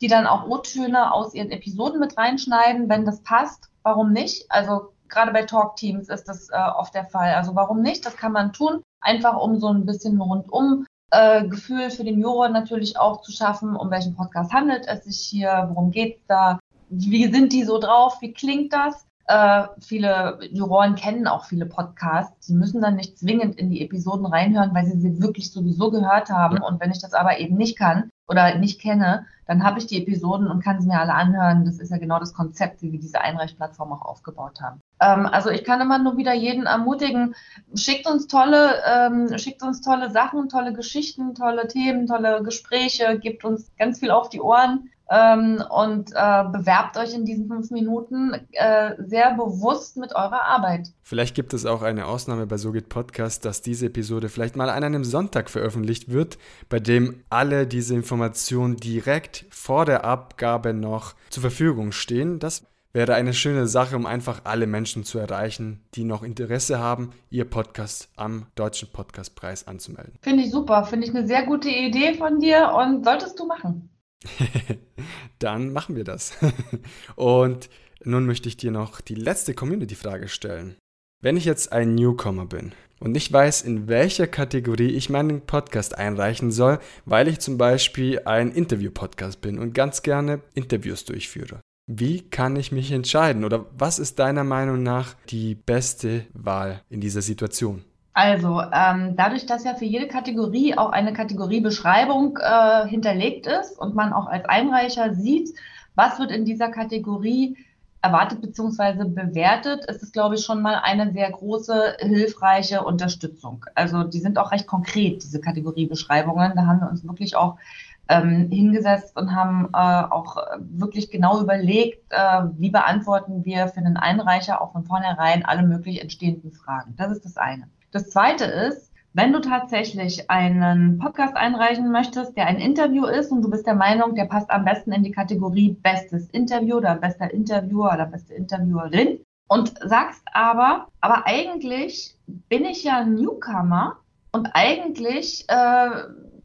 die dann auch O-Töne aus ihren Episoden mit reinschneiden, wenn das passt. Warum nicht? Also gerade bei Talk-Teams ist das äh, oft der Fall. Also warum nicht? Das kann man tun, einfach um so ein bisschen rundum äh, Gefühl für den Juror natürlich auch zu schaffen, um welchen Podcast handelt es sich hier, worum geht es da, wie sind die so drauf, wie klingt das? Äh, viele Juroren kennen auch viele Podcasts. Sie müssen dann nicht zwingend in die Episoden reinhören, weil sie sie wirklich sowieso gehört haben. Und wenn ich das aber eben nicht kann oder nicht kenne, dann habe ich die Episoden und kann sie mir alle anhören. Das ist ja genau das Konzept, wie wir diese Einreichplattform auch aufgebaut haben. Ähm, also ich kann immer nur wieder jeden ermutigen, schickt uns tolle, ähm, schickt uns tolle Sachen, tolle Geschichten, tolle Themen, tolle Gespräche, gebt uns ganz viel auf die Ohren ähm, und äh, bewerbt euch in diesen fünf Minuten äh, sehr bewusst mit eurer Arbeit. Vielleicht gibt es auch eine Ausnahme bei SoGit Podcast, dass diese Episode vielleicht mal an einem Sonntag veröffentlicht wird, bei dem alle diese Informationen direkt vor der Abgabe noch zur Verfügung stehen. Das wäre eine schöne Sache, um einfach alle Menschen zu erreichen, die noch Interesse haben, ihr Podcast am Deutschen Podcastpreis anzumelden. Finde ich super, finde ich eine sehr gute Idee von dir und solltest du machen. Dann machen wir das. Und nun möchte ich dir noch die letzte Community-Frage stellen. Wenn ich jetzt ein Newcomer bin und nicht weiß, in welcher Kategorie ich meinen Podcast einreichen soll, weil ich zum Beispiel ein Interview-Podcast bin und ganz gerne Interviews durchführe. Wie kann ich mich entscheiden oder was ist deiner Meinung nach die beste Wahl in dieser Situation? Also, ähm, dadurch, dass ja für jede Kategorie auch eine Kategoriebeschreibung äh, hinterlegt ist und man auch als Einreicher sieht, was wird in dieser Kategorie erwartet bzw. bewertet, ist es, glaube ich, schon mal eine sehr große, hilfreiche Unterstützung. Also die sind auch recht konkret, diese Kategoriebeschreibungen. Da haben wir uns wirklich auch ähm, hingesetzt und haben äh, auch wirklich genau überlegt, äh, wie beantworten wir für den Einreicher auch von vornherein alle möglich entstehenden Fragen. Das ist das eine. Das zweite ist, wenn du tatsächlich einen Podcast einreichen möchtest, der ein Interview ist und du bist der Meinung, der passt am besten in die Kategorie bestes Interview oder bester Interviewer oder beste Interviewerin und sagst aber, aber eigentlich bin ich ja ein Newcomer und eigentlich äh,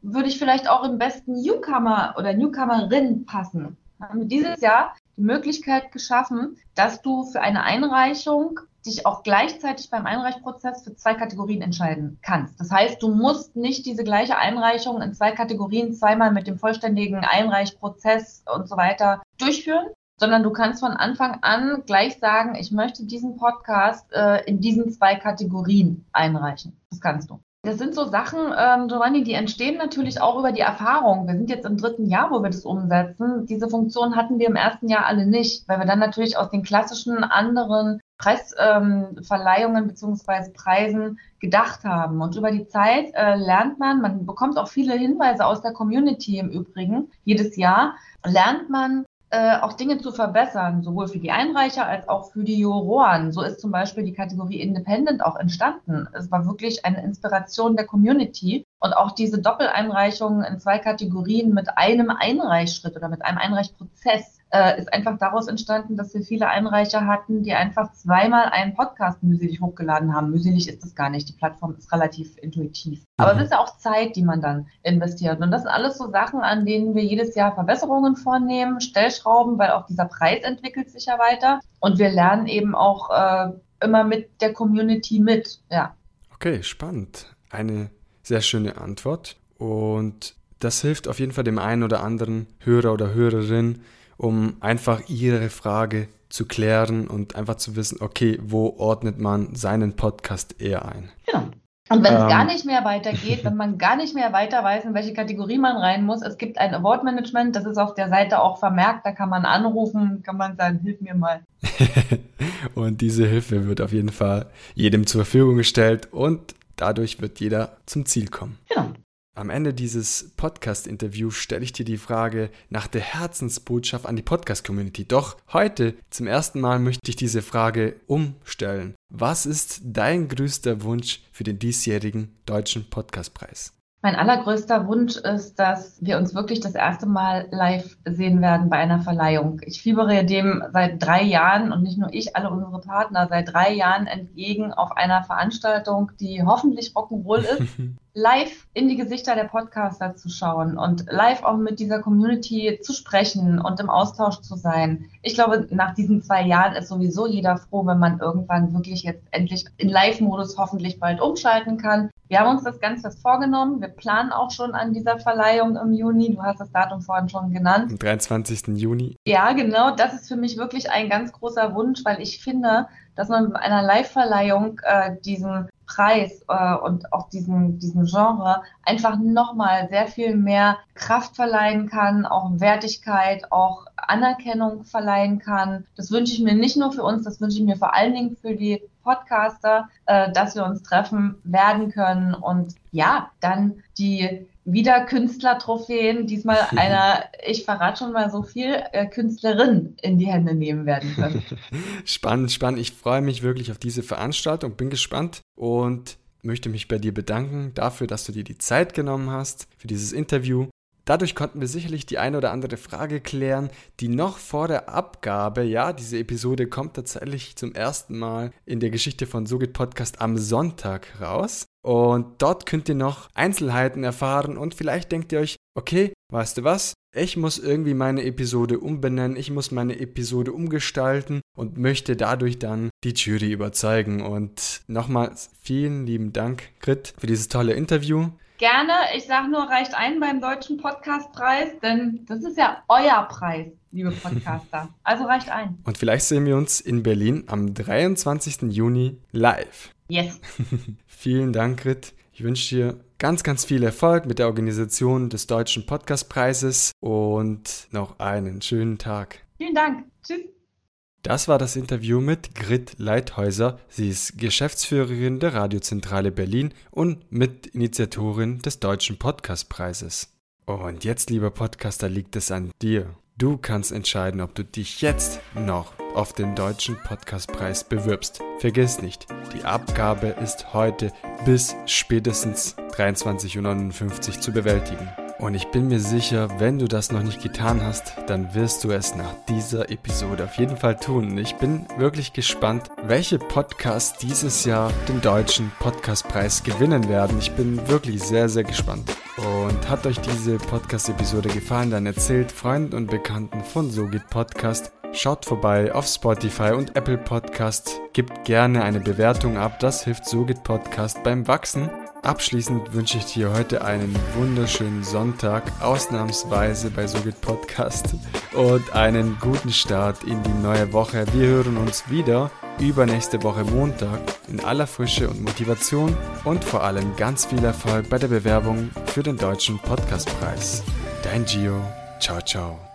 würde ich vielleicht auch im besten Newcomer oder Newcomerin passen. Haben wir dieses Jahr die Möglichkeit geschaffen, dass du für eine Einreichung dich auch gleichzeitig beim Einreichprozess für zwei Kategorien entscheiden kannst. Das heißt, du musst nicht diese gleiche Einreichung in zwei Kategorien zweimal mit dem vollständigen Einreichprozess und so weiter durchführen, sondern du kannst von Anfang an gleich sagen, ich möchte diesen Podcast äh, in diesen zwei Kategorien einreichen. Das kannst du. Das sind so Sachen, ähm, Giovanni, die entstehen natürlich auch über die Erfahrung. Wir sind jetzt im dritten Jahr, wo wir das umsetzen. Diese Funktion hatten wir im ersten Jahr alle nicht, weil wir dann natürlich aus den klassischen anderen Preisverleihungen ähm, beziehungsweise Preisen gedacht haben. Und über die Zeit äh, lernt man, man bekommt auch viele Hinweise aus der Community im Übrigen, jedes Jahr, lernt man äh, auch Dinge zu verbessern, sowohl für die Einreicher als auch für die Juroren. So ist zum Beispiel die Kategorie Independent auch entstanden. Es war wirklich eine Inspiration der Community. Und auch diese Doppeleinreichungen in zwei Kategorien mit einem Einreichschritt oder mit einem Einreichprozess äh, ist einfach daraus entstanden, dass wir viele Einreicher hatten, die einfach zweimal einen Podcast mühselig hochgeladen haben. Mühselig ist das gar nicht. Die Plattform ist relativ intuitiv. Aber mhm. es ist ja auch Zeit, die man dann investiert. Und das sind alles so Sachen, an denen wir jedes Jahr Verbesserungen vornehmen, Stellschrauben, weil auch dieser Preis entwickelt sich ja weiter. Und wir lernen eben auch äh, immer mit der Community mit. Ja. Okay, spannend. Eine sehr schöne Antwort. Und das hilft auf jeden Fall dem einen oder anderen Hörer oder Hörerin, um einfach ihre Frage zu klären und einfach zu wissen, okay, wo ordnet man seinen Podcast eher ein. Genau. Und wenn es ähm, gar nicht mehr weitergeht, wenn man gar nicht mehr weiter weiß, in welche Kategorie man rein muss, es gibt ein Award Management, das ist auf der Seite auch vermerkt, da kann man anrufen, kann man sagen, hilf mir mal. und diese Hilfe wird auf jeden Fall jedem zur Verfügung gestellt und dadurch wird jeder zum Ziel kommen. Genau. Am Ende dieses Podcast-Interviews stelle ich dir die Frage nach der Herzensbotschaft an die Podcast-Community. Doch heute zum ersten Mal möchte ich diese Frage umstellen. Was ist dein größter Wunsch für den diesjährigen Deutschen Podcastpreis? Mein allergrößter Wunsch ist, dass wir uns wirklich das erste Mal live sehen werden bei einer Verleihung. Ich fiebere dem seit drei Jahren und nicht nur ich, alle unsere Partner seit drei Jahren entgegen auf einer Veranstaltung, die hoffentlich Rock'n'Roll ist. live in die Gesichter der Podcaster zu schauen und live auch mit dieser Community zu sprechen und im Austausch zu sein. Ich glaube, nach diesen zwei Jahren ist sowieso jeder froh, wenn man irgendwann wirklich jetzt endlich in Live-Modus hoffentlich bald umschalten kann. Wir haben uns das Ganze vorgenommen. Wir planen auch schon an dieser Verleihung im Juni. Du hast das Datum vorhin schon genannt. Am 23. Juni. Ja, genau. Das ist für mich wirklich ein ganz großer Wunsch, weil ich finde, dass man bei einer Live-Verleihung äh, diesen Preis äh, und auch diesen, diesen Genre einfach nochmal sehr viel mehr Kraft verleihen kann, auch Wertigkeit, auch Anerkennung verleihen kann. Das wünsche ich mir nicht nur für uns, das wünsche ich mir vor allen Dingen für die Podcaster, äh, dass wir uns treffen werden können und ja, dann die wieder Künstlertrophäen, diesmal einer, ich verrate schon mal so viel, äh, Künstlerin in die Hände nehmen werden können. spannend, spannend. Ich freue mich wirklich auf diese Veranstaltung, bin gespannt und möchte mich bei dir bedanken dafür, dass du dir die Zeit genommen hast für dieses Interview. Dadurch konnten wir sicherlich die eine oder andere Frage klären, die noch vor der Abgabe, ja, diese Episode kommt tatsächlich zum ersten Mal in der Geschichte von Sogit Podcast am Sonntag raus. Und dort könnt ihr noch Einzelheiten erfahren und vielleicht denkt ihr euch, okay, weißt du was? Ich muss irgendwie meine Episode umbenennen, ich muss meine Episode umgestalten und möchte dadurch dann die Jury überzeugen. Und nochmals vielen lieben Dank, Grit, für dieses tolle Interview. Gerne. Ich sage nur, reicht ein beim Deutschen Podcastpreis, denn das ist ja euer Preis, liebe Podcaster. Also reicht ein. Und vielleicht sehen wir uns in Berlin am 23. Juni live. Yes. Vielen Dank, Rit. Ich wünsche dir ganz, ganz viel Erfolg mit der Organisation des Deutschen Podcastpreises und noch einen schönen Tag. Vielen Dank. Tschüss. Das war das Interview mit Grit Leithäuser. Sie ist Geschäftsführerin der Radiozentrale Berlin und Mitinitiatorin des Deutschen Podcastpreises. Und jetzt, lieber Podcaster, liegt es an dir. Du kannst entscheiden, ob du dich jetzt noch auf den Deutschen Podcastpreis bewirbst. Vergiss nicht, die Abgabe ist heute bis spätestens 23.59 Uhr zu bewältigen. Und ich bin mir sicher, wenn du das noch nicht getan hast, dann wirst du es nach dieser Episode auf jeden Fall tun. Ich bin wirklich gespannt, welche Podcasts dieses Jahr den deutschen Podcastpreis gewinnen werden. Ich bin wirklich sehr, sehr gespannt. Und hat euch diese Podcast-Episode gefallen, dann erzählt Freunden und Bekannten von So geht Podcast. Schaut vorbei auf Spotify und Apple Podcast. Gebt gerne eine Bewertung ab, das hilft So geht Podcast beim Wachsen. Abschließend wünsche ich dir heute einen wunderschönen Sonntag, ausnahmsweise bei Sogit Podcast und einen guten Start in die neue Woche. Wir hören uns wieder übernächste Woche Montag in aller Frische und Motivation und vor allem ganz viel Erfolg bei der Bewerbung für den Deutschen Podcastpreis. Dein Gio. Ciao, ciao.